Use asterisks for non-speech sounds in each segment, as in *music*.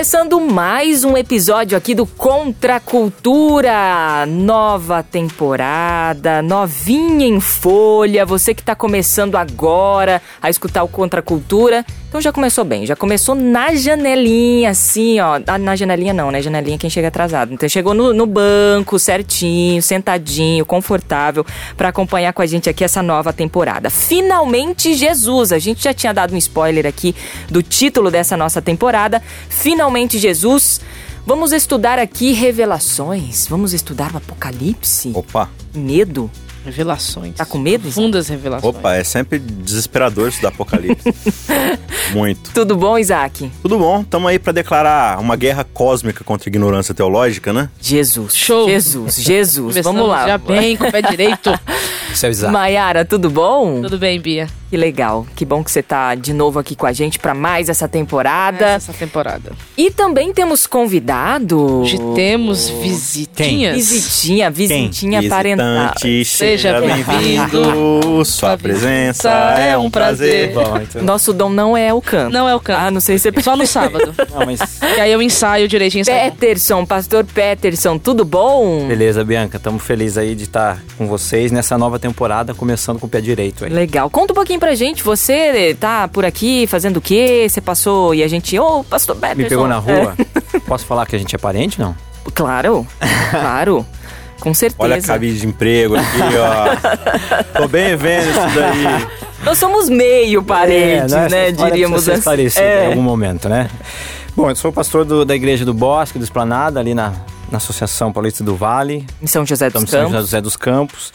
Começando mais um episódio aqui do Contra Cultura, nova temporada, novinha em folha. Você que está começando agora a escutar o Contra Cultura, então já começou bem, já começou na janelinha, assim, ó. Ah, na janelinha não, né? Janelinha é quem chega atrasado. Então chegou no, no banco, certinho, sentadinho, confortável, para acompanhar com a gente aqui essa nova temporada. Finalmente Jesus! A gente já tinha dado um spoiler aqui do título dessa nossa temporada. Finalmente Jesus! Vamos estudar aqui revelações. Vamos estudar o Apocalipse. Opa! Medo. Revelações. Tá com medo? Fundas revelações. Opa, é sempre desesperador isso do apocalipse. *laughs* Muito. Tudo bom, Isaac? Tudo bom, estamos aí para declarar uma guerra cósmica contra a ignorância teológica, né? Jesus. Show. Jesus, Jesus. Vamos lá. Já bem, com o pé direito. Seu *laughs* Isaac. Maiara, tudo bom? Tudo bem, Bia? Que legal. Que bom que você tá de novo aqui com a gente para mais essa temporada. Essa temporada. E também temos convidado. Hoje temos visitinhas. Visitinha, visitinha parental. Visitante, Seja seja bem-vindo. Sua presença é um prazer. Bom, então. Nosso dom não é o canto. Não é o canto. Ah, não sei se é Só no sábado. Não, mas que *laughs* aí eu ensaio direitinho. Peterson, pastor Peterson, tudo bom? beleza, Bianca. Estamos felizes aí de estar com vocês nessa nova temporada, começando com o pé direito aí. Legal. Conta um pouquinho pra gente. Você tá por aqui fazendo o quê? Você passou e a gente. Ô, pastor Peterson. Me pegou na rua. É. *laughs* Posso falar que a gente é parente, não? Claro, claro. Com certeza. Olha a cabide de emprego aqui, ó. Tô bem vendo isso daí. Nós somos meio parentes, É, né? História Diríamos assim. esclarecida É. em algum momento, né? Bom, eu sou pastor do- da Igreja do Bosque, do Esplanada, ali na, na Associação Paulista do Vale. Em São José dos Estamos em São Campos. José dos Campos.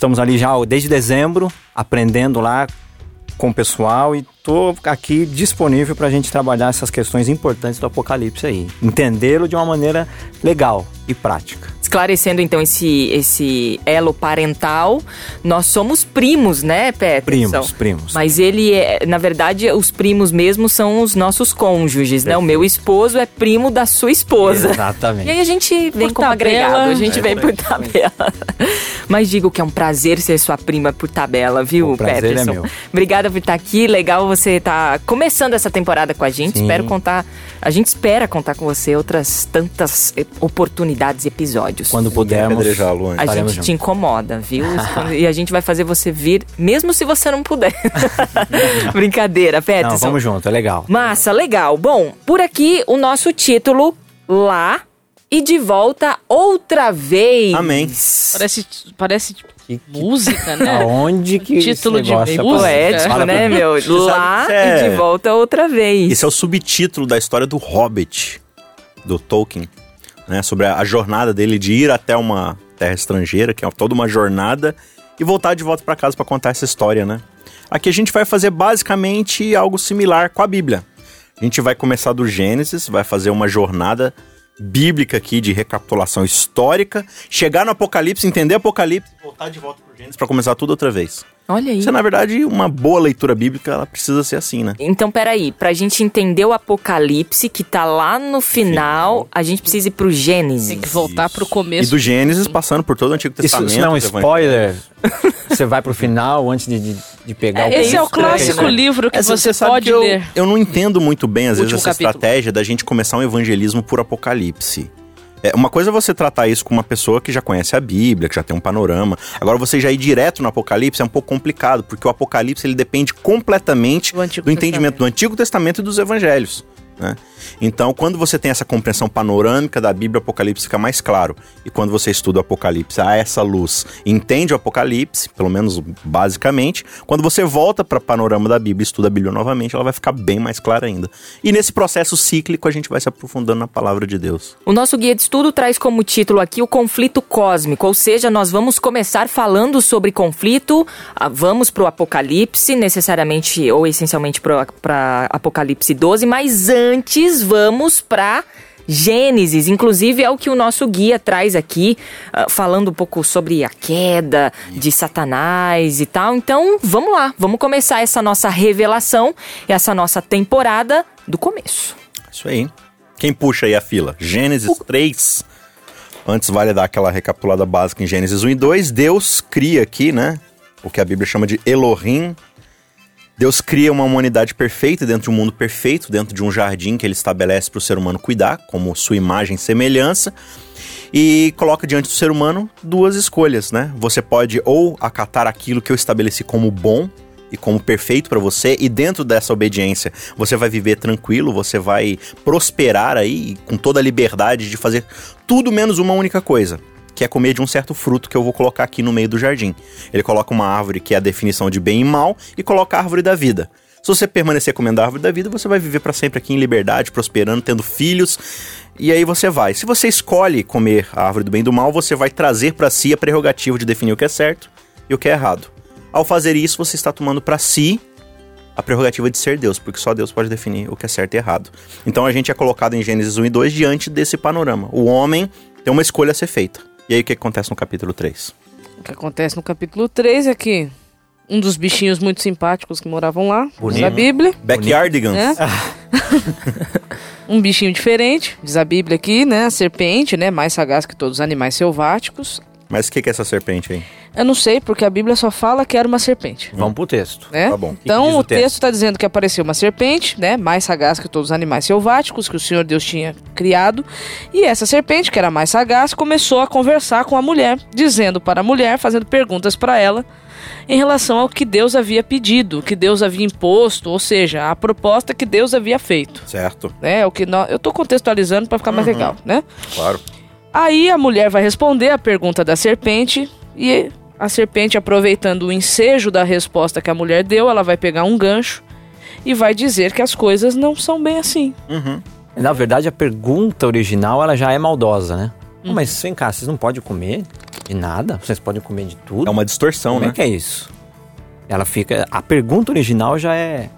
Estamos ali já desde dezembro, aprendendo lá com o pessoal e tô aqui disponível para a gente trabalhar essas questões importantes do Apocalipse aí. Entendê-lo de uma maneira legal e prática. Esclarecendo então esse, esse elo parental, nós somos primos, né, Peterson? Primos, primos. Mas ele é, na verdade, os primos mesmo são os nossos cônjuges, né? O meu esposo é primo da sua esposa. E Exatamente. aí a gente vem Por como tabela. agregado, a gente É, vem por tabela. Mas digo que é um prazer ser sua prima por tabela, viu, O prazer é Peterson? meu. Obrigada por estar aqui, legal você estar começando essa temporada com a gente. Sim. Espero contar, a gente espera contar com você outras tantas eh, oportunidades e episódios. Quando pudermos. A estaremos gente te juntos. incomoda, viu? *laughs* e a gente vai fazer você vir, mesmo se você não puder. *laughs* Brincadeira, Peterson. Não, vamos junto, é legal. Massa, legal. Bom, por aqui o nosso título lá e de volta outra vez. Amém. Parece, parece tipo, música, né? Aonde que Título esse de negócio música. Poético, né, meu? Lá que é- e de volta outra vez. Esse é o subtítulo da história do Hobbit, do Tolkien, né? Sobre a, a jornada dele de ir até uma terra estrangeira, que é toda uma jornada, e voltar de volta para casa para contar essa história, né? Aqui a gente vai fazer basicamente algo similar com a Bíblia. A gente vai começar do Gênesis, vai fazer uma jornada bíblica aqui de recapitulação histórica, chegar no Apocalipse, entender Apocalipse, voltar de volta pro Gênesis para começar tudo outra vez. Olha aí. Isso é, na verdade, uma boa leitura bíblica, ela precisa ser assim, né? Então, peraí, pra gente entender o Apocalipse, que tá lá no final, a gente precisa ir pro Gênesis. Tem que voltar pro E começo. do Gênesis, passando por todo o Antigo Isso, Testamento. isso não é um spoiler? Você vai pro final antes de, de, de pegar o Esse é o clássico isso? livro que Essa- você sabe pode que eu, ler. Eu não entendo muito bem, às vezes, Último essa capítulo. estratégia da gente começar um evangelismo por apocalipse. É, uma coisa é você tratar isso com uma pessoa que já conhece a Bíblia, que já tem um panorama. Agora, você já ir direto no Apocalipse é um pouco complicado, porque o Apocalipse ele depende completamente Do do entendimento Testamento. do Antigo Testamento e dos Evangelhos. Né? Então, quando você tem essa compreensão panorâmica da Bíblia, o Apocalipse fica mais claro. E quando você estuda o Apocalipse a essa luz, entende o Apocalipse, pelo menos basicamente, quando você volta para o panorama da Bíblia e estuda a Bíblia novamente, ela vai ficar bem mais clara ainda. E nesse processo cíclico, a gente vai se aprofundando na palavra de Deus. O nosso guia de estudo traz como título aqui o conflito cósmico, ou seja, nós vamos começar falando sobre conflito, ah, vamos para o Apocalipse, necessariamente ou essencialmente para Apocalipse 12, mas antes vamos para Gênesis, inclusive é o que o nosso guia traz aqui, uh, falando um pouco sobre a queda de Satanás e tal. Então, vamos lá, vamos começar essa nossa revelação, essa nossa temporada do começo. Isso aí. Quem puxa aí a fila? Gênesis 3. Antes vale dar aquela recapitulada básica em Gênesis 1 e 2. Deus cria aqui, né? O que a Bíblia chama de Elohim, Deus cria uma humanidade perfeita dentro de um mundo perfeito, dentro de um jardim que ele estabelece para o ser humano cuidar, como sua imagem e semelhança, e coloca diante do ser humano duas escolhas, né? Você pode ou acatar aquilo que eu estabeleci como bom e como perfeito para você, e dentro dessa obediência você vai viver tranquilo, você vai prosperar aí com toda a liberdade de fazer tudo menos uma única coisa, que é comer de um certo fruto que eu vou colocar aqui no meio do jardim. Ele coloca uma árvore que é a definição de bem e mal e coloca a árvore da vida. Se você permanecer comendo a árvore da vida, você vai viver para sempre aqui em liberdade, prosperando, tendo filhos. E aí você vai. Se você escolhe comer a árvore do bem e do mal, você vai trazer para si a prerrogativa de definir o que é certo e o que é errado. Ao fazer isso, você está tomando para si a prerrogativa de ser Deus, porque só Deus pode definir o que é certo e errado. Então a gente é colocado em Gênesis 1 e 2 diante desse panorama. O homem tem uma escolha a ser feita. E aí o que acontece no capítulo 3? O que acontece no capítulo 3 é que um dos bichinhos muito simpáticos que moravam lá, Bonito. diz a Bíblia. Backyardigans. Né? *laughs* um bichinho diferente, diz a Bíblia aqui, né? A serpente, né? Mais sagaz que todos os animais selváticos. Mas o que, que é essa serpente aí? Eu não sei, porque a Bíblia só fala que era uma serpente. Vamos pro texto. Né? Tá bom. Então diz o o texto? está dizendo que apareceu uma serpente, né, mais sagaz que todos os animais selváticos que o Senhor Deus tinha criado, e essa serpente, que era mais sagaz, começou a conversar com a mulher, dizendo para a mulher, fazendo perguntas para ela em relação ao que Deus havia pedido, que Deus havia imposto, ou seja, a proposta que Deus havia feito. Certo, Né, o que nós, eu estou contextualizando para ficar mais legal, né? claro. Aí a mulher vai responder a pergunta da serpente e a serpente, aproveitando o ensejo da resposta que a mulher deu, ela vai pegar um gancho e vai dizer que as coisas não são bem assim. Uhum. Na verdade, a pergunta original ela já é maldosa, né? Pô, Mas vem cá, vocês não podem comer de nada? Vocês podem comer de tudo? É uma distorção, Como né? é que é isso? Ela fica. A pergunta original já é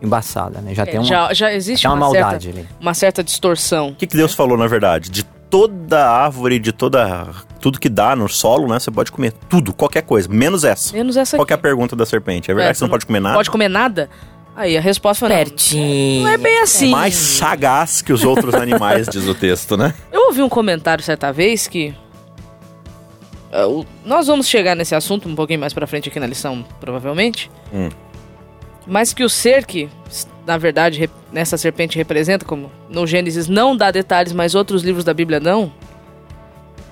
embaçada, né? Já tem uma, já, já existe uma, uma, maldade certa, ali. uma certa distorção. O que, que Deus falou, na verdade? De toda árvore, de toda. Tudo que dá no solo, né? Você pode comer tudo, qualquer coisa, menos essa. Menos essa Qual aqui. é a pergunta da serpente? É verdade É, que você não pode comer nada? Pode comer nada? Aí a resposta foi. Pertinho. Não é bem assim. Mais sagaz que os outros animais, diz o texto, né? Eu ouvi um comentário certa vez que. o- nós vamos chegar nesse assunto um pouquinho mais pra frente aqui na lição, provavelmente. Hum. Mas que o ser que, na verdade, nessa serpente representa, como no Gênesis não dá detalhes, mas outros livros da Bíblia não.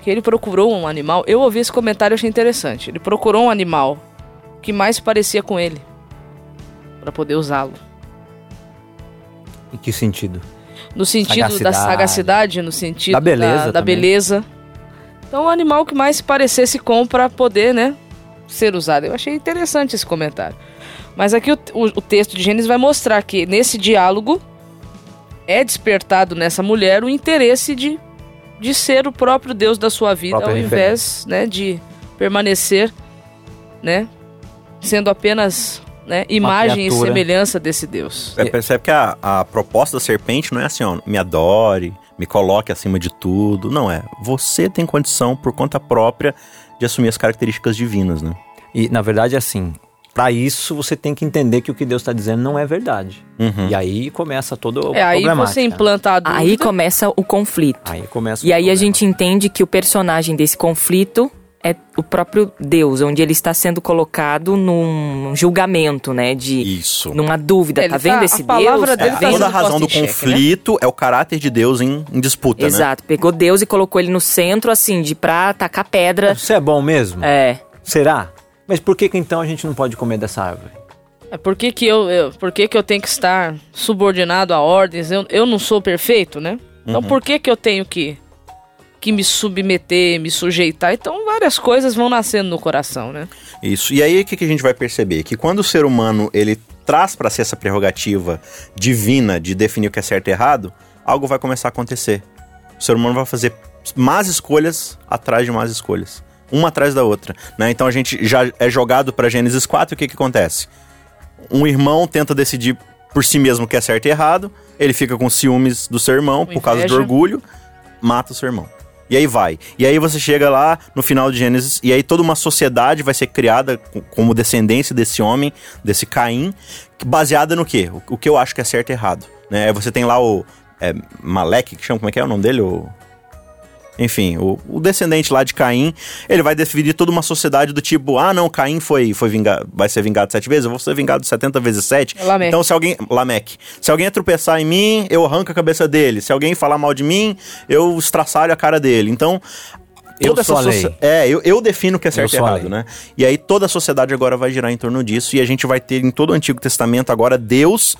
Que ele procurou um animal. Eu ouvi esse comentário e achei interessante. Ele procurou um animal que mais parecia com ele. Pra poder usá-lo. Em que sentido? No sentido da Sagacidade. sagacidade, no sentido Da beleza da, da beleza. Então, o animal que mais se parecesse com pra poder, né, ser usado. Eu achei interessante esse comentário. Mas aqui o, o- o texto de Gênesis vai mostrar que nesse diálogo é despertado nessa mulher o interesse de, de ser o próprio Deus da sua vida, Própria ao invés, né, de permanecer, né, sendo apenas, né, imagem e semelhança desse Deus. É, percebe que a, a proposta da serpente não é assim, ó, me adore, me coloque acima de tudo. Não é. Você tem condição, por conta própria, de assumir as características divinas, né? E na verdade, assim, para isso você tem que entender que o que Deus está dizendo não é verdade. Uhum. E aí começa todo o É, aí você né? implanta a dúvida. Aí começa o conflito. Aí começa E o aí a problema. gente entende que o personagem desse conflito é o próprio Deus, onde ele está sendo colocado num julgamento, né? De Isso. numa dúvida. Ele tá vendo tá- esse a palavra Deus? dele É, Tá tá toda a razão do em xeque, né? conflito é o caráter de Deus em, em disputa, né? Exato. Pegou Deus e colocou ele no centro, assim, de pra tacar pedra. Você é bom mesmo? É. Será? Mas por que, que então a gente não pode comer dessa árvore? É, por que, que eu, eu, por que, que eu tenho que estar subordinado a ordens? Eu, eu não sou perfeito, né? Então Uhum. por que, que eu tenho que, que me submeter, me sujeitar? Então várias coisas vão nascendo no coração, né? Isso. E aí o que, que a gente vai perceber? Que quando o ser humano ele traz para si essa prerrogativa divina de definir o que é certo e errado, algo vai começar a acontecer. O ser humano vai fazer más escolhas atrás de más escolhas. Uma atrás da outra. Né? Então a gente já é jogado para Gênesis 4, o que, que acontece? Um irmão tenta decidir por si mesmo o que é certo e errado, ele fica com ciúmes do seu irmão por causa do orgulho, mata o seu irmão. E aí vai. E aí você chega lá no final de Gênesis, e aí toda uma sociedade vai ser criada co- como descendência desse homem, desse Caim, baseada no quê? O, o que eu acho que é certo e errado. Né? Aí Você tem lá o é, Malek, que chama, como é que é o nome dele? O... Enfim, o, o descendente lá de Caim, ele vai definir toda uma sociedade do tipo, ah não, Caim foi, foi vingado, vai ser vingado sete vezes, eu vou ser vingado 70 vezes sete. É Lameque. Então se alguém, Lameque, se alguém tropeçar em mim, eu arranco a cabeça dele. Se alguém falar mal de mim, eu estraçalho a cara dele. Então, Eu toda a essa É, eu, eu defino o que é certo e errado, né? E aí toda a sociedade agora vai girar em torno disso e a gente vai ter em todo o Antigo Testamento agora Deus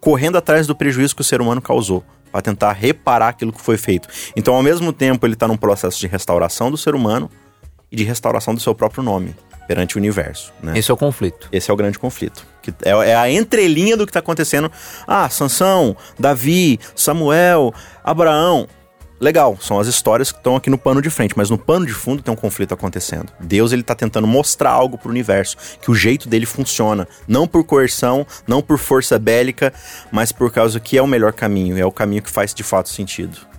correndo atrás do prejuízo que o ser humano causou para tentar reparar aquilo que foi feito. Então, ao mesmo tempo, ele está num processo de restauração do ser humano e de restauração do seu próprio nome perante o universo, né? Esse é o conflito. Esse é o grande conflito. Que é, é a entrelinha do que está acontecendo. Ah, Sansão, Davi, Samuel, Abraão. Legal, são as histórias que estão aqui no pano de frente, mas no pano de fundo tem um conflito acontecendo. Deus ele tá tentando mostrar algo pro universo, que o jeito dele funciona, não por coerção, não por força bélica, mas por causa que é o melhor caminho, é o caminho que faz de fato sentido.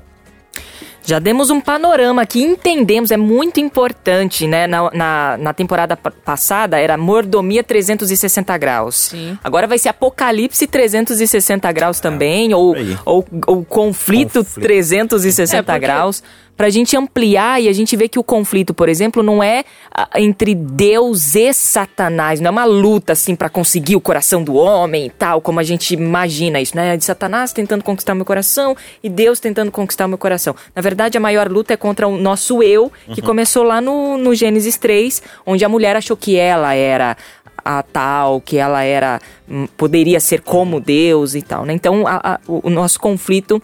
Já demos um panorama aqui, entendemos, é muito importante, né? Na, na, na temporada pa- passada era mordomia 360 graus. Sim. Agora vai ser apocalipse 360 graus também, ou, aí. ou, ou conflito, Conflito. 360 É, porque- graus. Pra gente ampliar e a gente ver que o conflito, por exemplo, não é entre Deus e Satanás, não é uma luta assim pra conseguir o coração do homem e tal, como a gente imagina isso, né? De Satanás tentando conquistar meu coração e Deus tentando conquistar meu coração. Na verdade, a maior luta é contra o nosso eu, que começou lá no, no Gênesis 3, onde a mulher achou que ela era a tal, que ela era hum, poderia ser como Deus e tal, né? Então, a- a- o, o nosso conflito,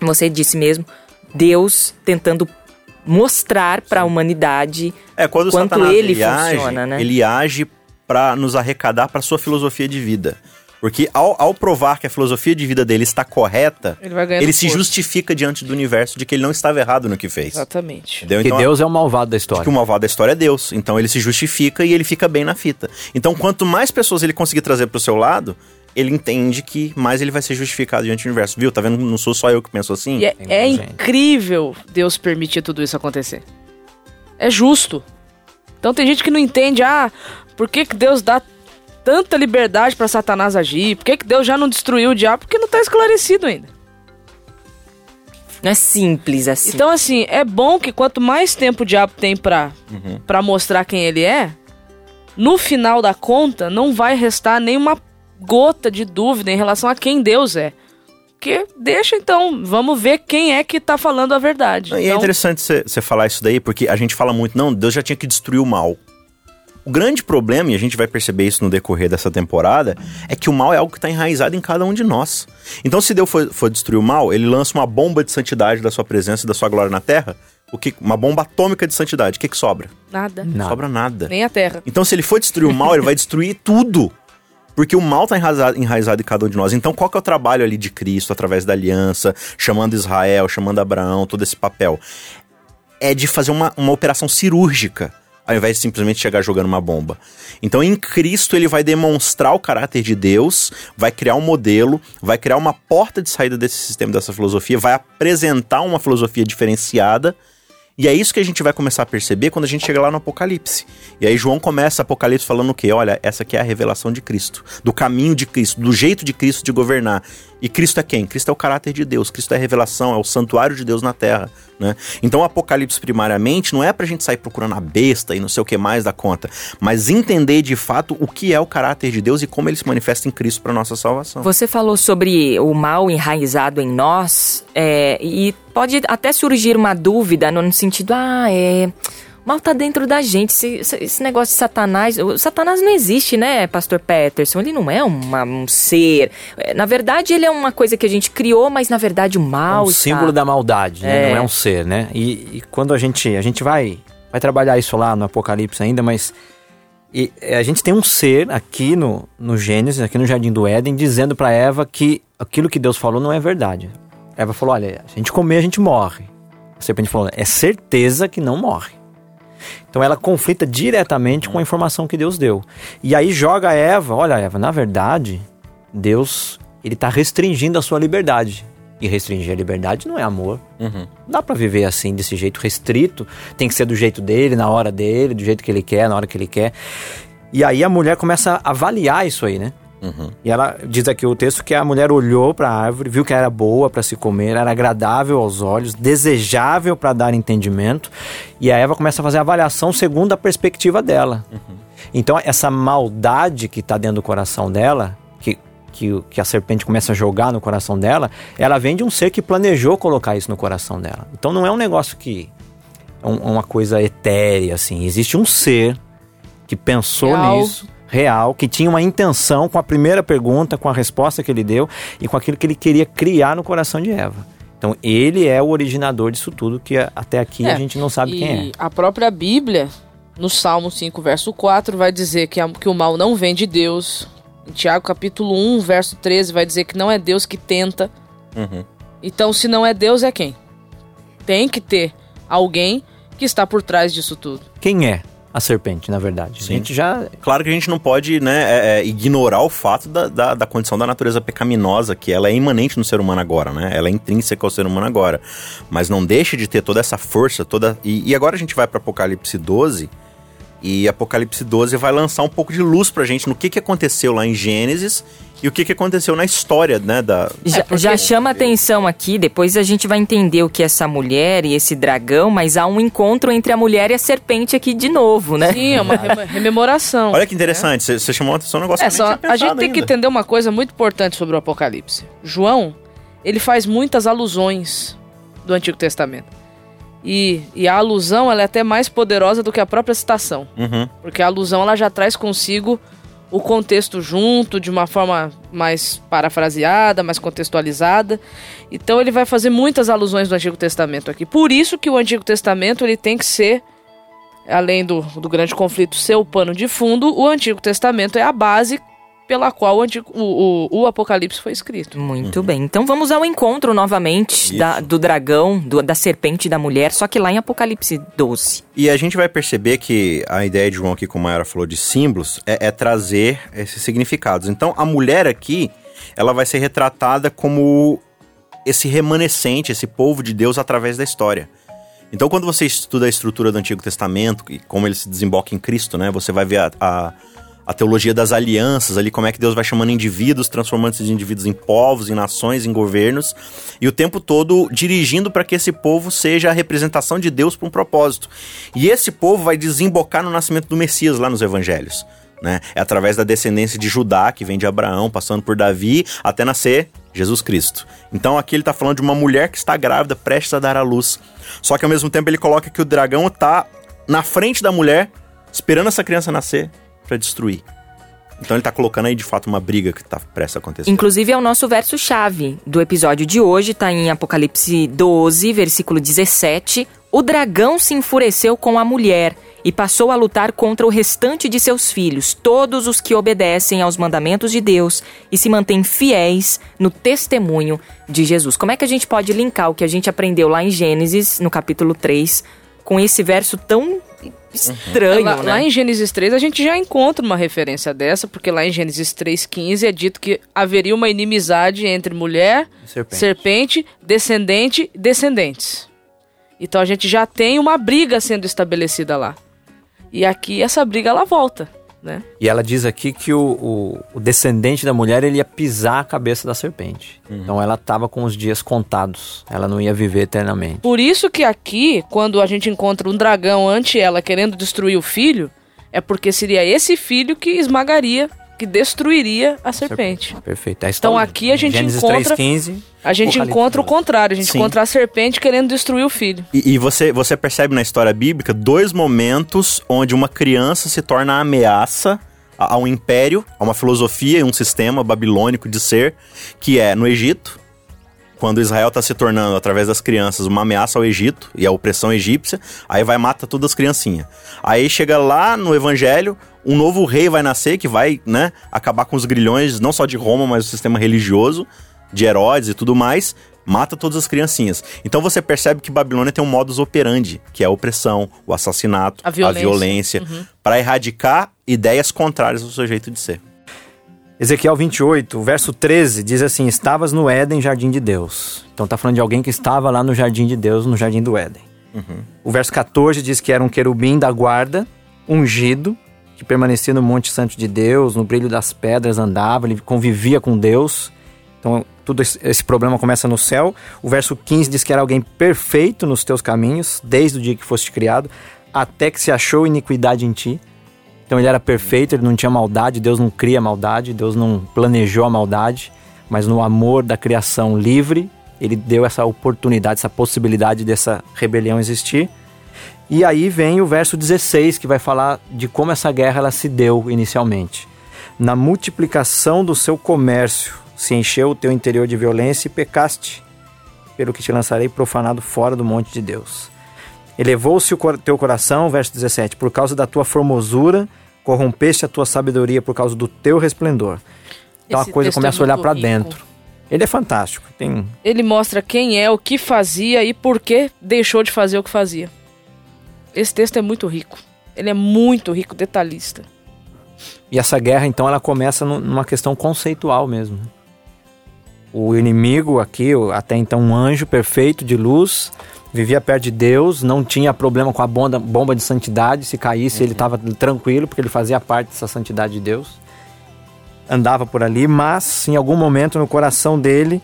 você disse mesmo, Deus tentando mostrar para a humanidade É, quando quanto o Satanás ele, ele, age, funciona, né? ele age para nos arrecadar para sua filosofia de vida. Porque ao, ao provar que a filosofia de vida dele está correta, Ele ele se força. justifica diante do universo de que ele não estava errado no que fez. Exatamente. Entendeu? Que Então, Deus é o malvado da que história. o malvado da história é Deus. Então ele se justifica e ele fica bem na fita. Então, quanto mais pessoas ele conseguir trazer pro seu lado, ele entende que mais ele vai ser justificado diante do universo. Viu? Tá vendo? Não sou só eu que penso assim. E é, é incrível Deus permitir tudo isso acontecer. É justo. Então tem gente que não entende, ah, por que, que Deus dá tanta liberdade pra Satanás agir? Por que, que Deus já não destruiu o diabo? Porque não tá esclarecido ainda. Não é simples assim. Então, assim, é bom que quanto mais tempo o diabo tem pra, pra mostrar quem ele é, no final da conta, não vai restar nenhuma gota de dúvida em relação a quem Deus é. Porque deixa então, vamos ver quem é que tá falando a verdade. E é Então, interessante você falar isso daí, porque a gente fala muito, não, Deus já tinha que destruir o mal. O grande problema, e a gente vai perceber isso no decorrer dessa temporada, é que o mal é algo que está enraizado em cada um de nós. Então, se Deus for, for destruir o mal, ele lança uma bomba de santidade da sua presença e da sua glória na terra, o que, uma bomba atômica de santidade. O que, que sobra? Nada. Não Nada. sobra nada. Nem a terra. Então, se ele for destruir o mal, ele vai destruir tudo. Porque o mal está enraizado, enraizado em cada um de nós. Então, qual que é o trabalho ali de Cristo, através da aliança, chamando Israel, chamando Abraão, todo esse papel? É de fazer uma, uma operação cirúrgica, ao invés de simplesmente chegar jogando uma bomba. Então, em Cristo, ele vai demonstrar o caráter de Deus, vai criar um modelo, vai criar uma porta de saída desse sistema, dessa filosofia, vai apresentar uma filosofia diferenciada. E é isso que a gente vai começar a perceber quando a gente chega lá no Apocalipse. E aí João começa Apocalipse falando o quê? Olha, essa aqui é a revelação de Cristo, do caminho de Cristo, do jeito de Cristo de governar. E Cristo é quem? Cristo é o caráter de Deus, Cristo é a revelação, é o santuário de Deus na terra, né? Então o Apocalipse primariamente não é pra gente sair procurando a besta e não sei o que mais da conta, mas entender de fato o que é o caráter de Deus e como ele se manifesta em Cristo para nossa salvação. Você falou sobre o mal enraizado em nós, é, e pode até surgir uma dúvida no sentido, ah, é. Mal tá dentro da gente. Esse, esse- negócio de Satanás. O Satanás não existe, né, Pastor Peterson? Ele não é uma- um ser. É, Na verdade, ele é uma coisa que a gente criou, mas na verdade o É mal. um está- símbolo da maldade, né? É. não é um ser, né? E, e quando a gente a gente vai vai trabalhar isso lá no Apocalipse ainda, mas e, é, a gente tem um ser aqui no, no Gênesis, aqui no Jardim do Éden, dizendo para Eva que aquilo que Deus falou não é verdade. Eva falou: olha, se a gente comer a gente morre. A serpente falou: é certeza que não morre. Então ela conflita diretamente com a informação que Deus deu. E aí joga a Eva, olha Eva, na verdade, Deus ele está restringindo a sua liberdade. E restringir a liberdade não é amor. Uhum. Não dá pra viver assim, desse jeito restrito. Tem que ser do jeito dele, na hora dele, do jeito que ele quer, na hora que ele quer. E aí a mulher começa a avaliar isso aí, né? Uhum. E ela diz aqui o texto que a mulher olhou para a árvore, viu que era boa para se comer, era agradável aos olhos, desejável para dar entendimento, e a Eva começa a fazer a avaliação segundo a perspectiva dela. Então essa maldade que está dentro do coração dela, que, que, o- que a serpente começa a jogar no coração dela, ela vem de um ser que planejou colocar isso no coração dela. Então não é um negócio que é um- uma coisa etérea assim. Existe um ser que pensou Real. nisso, real, que tinha uma intenção com a primeira pergunta, com a resposta que ele deu e com aquilo que ele queria criar no coração de Eva. Então ele é o originador disso tudo que a- até aqui a É, gente não sabe e quem é. a própria Bíblia, no Salmo 5, verso 4, vai dizer que, a- que o mal não vem de Deus. Em Tiago, capítulo 1, verso 13, vai dizer que não é Deus que tenta. Uhum. Então, se não é Deus, é quem? Tem que ter alguém que está por trás disso tudo. Quem é a serpente, na verdade? Sim. A gente já Claro que a gente não pode né, é, é, ignorar o fato da, da, da condição da natureza pecaminosa, que ela é imanente no ser humano agora, né? Ela é intrínseca ao ser humano agora. Mas não deixa de ter toda essa força, toda. E, e agora a gente vai para Apocalipse 12, e Apocalipse 12 vai lançar um pouco de luz pra gente no que, que aconteceu lá em Gênesis e o que, que aconteceu na história, né? Da, Já, porque- já chama atenção aqui, depois a gente vai entender o que é essa mulher e esse dragão, mas há um encontro entre a mulher e a serpente aqui de novo, né? Sim, é uma *laughs* rem- rememoração. Olha que interessante, você você chamou a atenção um negócio É, que só, a gente tem que ainda. entender uma coisa muito importante sobre o Apocalipse. João, ele faz muitas alusões do Antigo Testamento. E, e a alusão ela é até mais poderosa do que a própria citação. Uhum. Porque a alusão ela já traz consigo o contexto junto, de uma forma mais parafraseada, mais contextualizada. Então ele vai fazer muitas alusões do Antigo Testamento aqui. Por isso que o Antigo Testamento ele tem que ser, além do, do grande conflito ser o pano de fundo, o Antigo Testamento é a base pela qual o, Antigo- o, o- o Apocalipse foi escrito. Muito bem. Então vamos ao encontro novamente da- do dragão, do- da serpente e da mulher, só que lá em Apocalipse 12. E a gente vai perceber que a ideia de João aqui, como a Mayara falou, de símbolos, é, é trazer esses significados. Então, a mulher aqui, ela vai ser retratada como esse remanescente, esse povo de Deus através da história. Então, quando você estuda a estrutura do Antigo Testamento e como ele se desemboca em Cristo, né? Você vai ver a, a, a teologia das alianças ali, como é que Deus vai chamando indivíduos, transformando esses indivíduos em povos, em nações, em governos, e o tempo todo dirigindo para que esse povo seja a representação de Deus para um propósito. E esse povo vai desembocar no nascimento do Messias lá nos evangelhos. Né? É através da descendência de Judá, que vem de Abraão, passando por Davi, até nascer Jesus Cristo. Então aqui ele está falando de uma mulher que está grávida, prestes a dar à luz. Só que ao mesmo tempo ele coloca que o dragão está na frente da mulher, esperando essa criança nascer para destruir. Então ele tá colocando aí de fato uma briga que tá prestes a acontecer. Inclusive é o nosso verso-chave do episódio de hoje, tá em Apocalipse 12, versículo 17. O dragão se enfureceu com a mulher e passou a lutar contra o restante de seus filhos, todos os que obedecem aos mandamentos de Deus e se mantêm fiéis no testemunho de Jesus. Como é que a gente pode linkar o que a gente aprendeu lá em Gênesis, no capítulo 3, com esse verso tão estranho, lá, né? lá em Gênesis 3 a gente já encontra uma referência dessa, porque lá em Gênesis 3,15 é dito que haveria uma inimizade entre mulher, Serpente. serpente, descendente e descendentes. Então a gente já tem uma briga sendo estabelecida lá. E aqui essa briga ela volta, né? E ela diz aqui que o, o- o descendente da mulher ele ia pisar a cabeça da serpente. Então ela estava com os dias contados. Ela não ia viver eternamente. Por isso que aqui, quando a gente encontra um dragão ante ela querendo destruir o filho, é porque seria esse filho que esmagaria que destruiria a serpente. Perfeito. É Então aqui a gente Gênesis encontra- 3,15. A gente encontra o 12. contrário, a gente Sim. encontra a serpente querendo destruir o filho. E, e você, você percebe na história bíblica dois momentos onde uma criança se torna ameaça a, a um império, a uma filosofia e um sistema babilônico de ser, que é no Egito, quando Israel está se tornando, através das crianças, uma ameaça ao Egito e à opressão egípcia, aí vai mata todas as criancinhas. Aí chega lá no Evangelho, um novo rei vai nascer que vai, né, acabar com os grilhões, não só de Roma, mas do sistema religioso, de Herodes e tudo mais, mata todas as criancinhas. Então você percebe que Babilônia tem um modus operandi, que é a opressão, o assassinato, A violência. Uhum. para erradicar ideias contrárias ao seu jeito de ser. Ezequiel 28, verso 13, diz assim: Estavas no Éden, jardim de Deus. Então tá falando de alguém que estava lá no jardim de Deus, no jardim do Éden. O verso 14 diz que era um querubim da guarda, ungido, que permanecia no Monte Santo de Deus, no brilho das pedras andava, ele convivia com Deus. Então, tudo esse problema começa no céu. O verso 15 diz que era alguém perfeito nos teus caminhos, desde o dia que foste criado, até que se achou iniquidade em ti. Então ele era perfeito, ele não tinha maldade, Deus não cria maldade, Deus não planejou a maldade, mas no amor da criação livre, ele deu essa oportunidade, essa possibilidade dessa rebelião existir. E aí vem o verso 16, que vai falar de como essa guerra ela se deu inicialmente. Na multiplicação do seu comércio, se encheu o teu interior de violência e pecaste, pelo que te lançarei profanado fora do monte de Deus. Elevou-se o teu coração, verso 17, por causa da tua formosura, corrompeste a tua sabedoria por causa do teu resplendor. Então Esse a coisa é começa a olhar para dentro. Ele é fantástico. Tem Ele mostra quem é, o que fazia e por que deixou de fazer o que fazia. Esse texto é muito rico. Ele é muito rico, detalhista. E essa guerra, então, ela começa nu- numa questão conceitual mesmo. O inimigo aqui, até então um anjo perfeito de luz, vivia perto de Deus, não tinha problema com a bomba, bomba de santidade, se caísse ele estava tranquilo, porque ele fazia parte dessa santidade de Deus. Andava por ali, mas em algum momento no coração dele,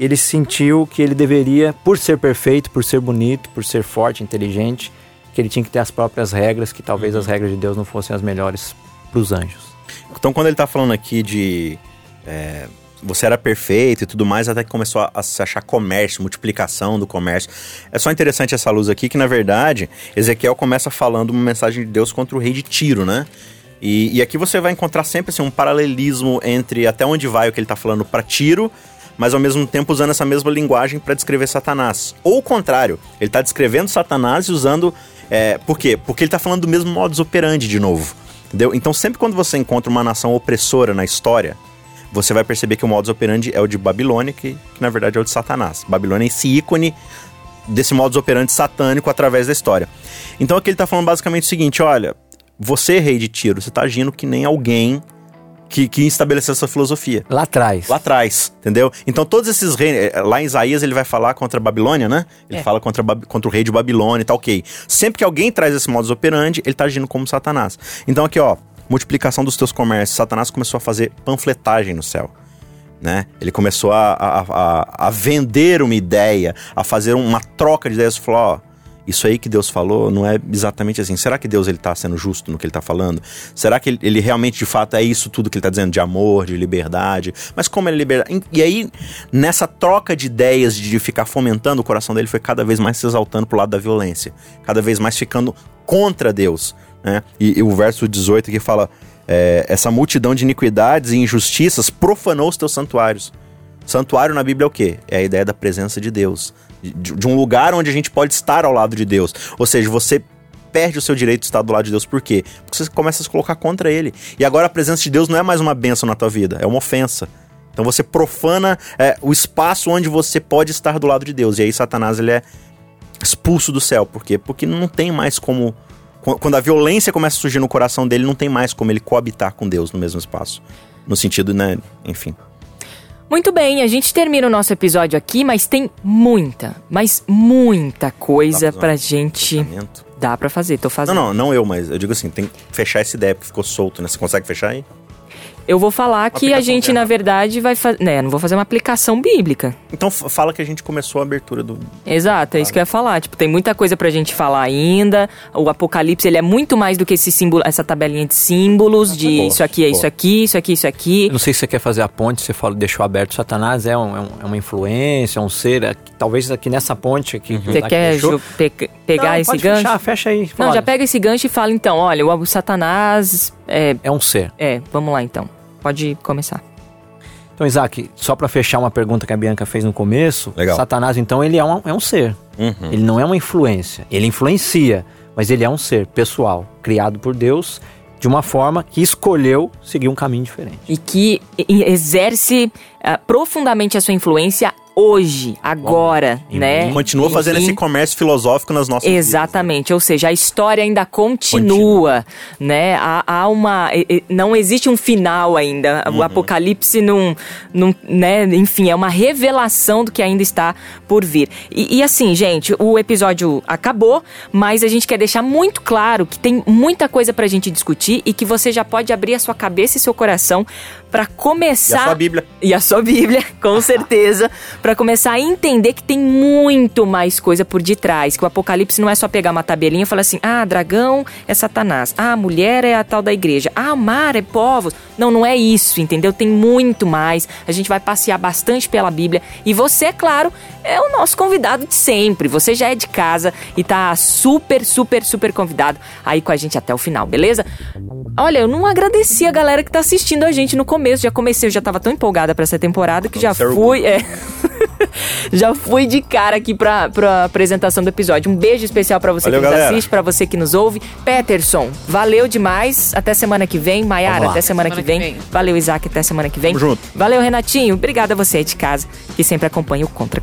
ele sentiu que ele deveria, por ser perfeito, por ser bonito, por ser forte, inteligente, que ele tinha que ter as próprias regras, que talvez as regras de Deus não fossem as melhores para os anjos. Então, quando ele tá falando aqui de é, você era perfeito e tudo mais, até que começou a, a se achar comércio, multiplicação do comércio. É só interessante essa luz aqui que, na verdade, Ezequiel começa falando uma mensagem de Deus contra o rei de Tiro, né? E, e aqui você vai encontrar sempre assim, um paralelismo entre até onde vai o que ele tá falando para Tiro, mas ao mesmo tempo usando essa mesma linguagem para descrever Satanás. Ou o contrário, ele tá descrevendo Satanás e usando. É, por quê? Porque ele tá falando do mesmo modus operandi de novo. Entendeu? Então, sempre quando você encontra uma nação opressora na história, você vai perceber que o modus operandi é o de Babilônia, que, que na verdade é o de Satanás. Babilônia é esse ícone desse modus operandi satânico através da história. Então aqui ele tá falando basicamente o seguinte: olha, você, rei de Tiro, você tá agindo que nem alguém que, que estabeleceu essa filosofia. Lá atrás. Lá atrás, entendeu? Então todos esses reis, eh, lá em Isaías ele vai falar contra a Babilônia, né? Ele É. fala contra, contra o rei de Babilônia e tal, ok. Sempre que alguém traz esse modus operandi, ele tá agindo como Satanás. Então aqui, ó, multiplicação dos teus comércios. Satanás começou a fazer panfletagem no céu. Né? Ele começou a, a, a, a vender uma ideia, a fazer uma troca de ideias. Falou, ó, isso aí que Deus falou não é exatamente assim. Será que Deus ele tá sendo justo no que ele tá falando? Será que ele, ele realmente de fato é isso tudo que ele tá dizendo de amor, de liberdade? Mas como ele é liberdade? E aí, nessa troca de ideias de ficar fomentando, o coração dele foi cada vez mais se exaltando pro lado da violência, cada vez mais ficando contra Deus, né? E, e o verso 18 que fala: é, essa multidão de iniquidades e injustiças profanou os teus santuários. Santuário na Bíblia é o quê? É a ideia da presença de Deus. De, de um lugar onde a gente pode estar ao lado de Deus. Ou seja, você perde o seu direito de estar do lado de Deus. Por quê? Porque você começa a se colocar contra ele. E agora a presença de Deus não é mais uma bênção na tua vida, é uma ofensa. Então você profana é, o espaço onde você pode estar do lado de Deus. E aí Satanás ele é expulso do céu. Por quê? Porque não tem mais como. qu- Quando a violência começa a surgir no coração dele, não tem mais como ele coabitar com Deus no mesmo espaço. No sentido, né? Enfim. Muito bem, a gente termina o nosso episódio aqui, mas tem muita, mas muita coisa pra pra fazer gente. Pensamento. Dá pra fazer, tô Não, fazendo. não, não eu, mas eu digo assim, tem que fechar essa ideia porque ficou solto, né? Você consegue fechar aí? Eu vou falar que a gente, na verdade, vai fazer. Né, não vou fazer uma aplicação bíblica. Então fala que a gente começou a abertura do. Exato, é isso que eu ia falar. Tipo, tem muita coisa pra gente falar ainda. O Apocalipse, ele é muito mais do que esse símbolo, essa tabelinha de símbolos, de bom, isso aqui é bom. isso aqui, isso aqui, isso aqui. Eu não sei se você quer fazer a ponte, você falou, deixou aberto. Satanás é, um- é um- é uma influência, é um ser. é que- talvez aqui nessa ponte aqui. que o Você Isaac quer deixou. pe- pegar Não, esse pode gancho? Fechar, fecha aí. Não, Fala, já pega esse gancho e fala então, olha, o Satanás é, É um ser. é, vamos lá então. Pode começar. Então, Isaac, só pra fechar uma pergunta que a Bianca fez no começo, Legal. Satanás, então, ele é um, é um ser. Uhum. Ele não é uma influência. Ele influencia, mas ele é um ser pessoal, criado por Deus de uma forma que escolheu seguir um caminho diferente. E que exerce ah, profundamente a sua influência hoje, agora, Bom, né? Continua fazendo e- esse comércio filosófico nas nossas vidas. Exatamente, ou seja, a história ainda continua, né? Há, há uma, não existe um final ainda. O Apocalipse não, não, né? Enfim, é uma revelação do que ainda está por vir. E, e assim, gente, o episódio acabou, mas a gente quer deixar muito claro que tem muita coisa pra gente discutir e que você já pode abrir a sua cabeça e seu coração pra começar E a sua Bíblia. e a sua Bíblia, com certeza, *laughs* para começar a entender que tem muito mais coisa por detrás, que o Apocalipse não é só pegar uma tabelinha e falar assim: "Ah, dragão é Satanás. Ah, mulher é a tal da igreja. Ah, mar é povos". Não, não é isso, entendeu? Tem muito mais. A gente vai passear bastante pela Bíblia e você, claro, é o nosso convidado de sempre. Você já é de casa e tá super, super, super convidado aí com a gente até o final, beleza? Olha, eu não agradeci a galera que tá assistindo a gente no começo. Já comecei, eu já tava tão empolgada pra essa temporada que já é fui. É. *laughs* já fui de cara aqui pra, pra apresentação do episódio. Um beijo especial pra você Valeu, que nos galera. assiste, pra você que nos ouve. Peterson, valeu demais. Até semana que vem. Maiara, até semana, Semana que, vem. que vem. Valeu, Isaac, até semana que vem. Tamo junto. Valeu, Renatinho. Obrigada a você aí de casa que sempre acompanha o Contra a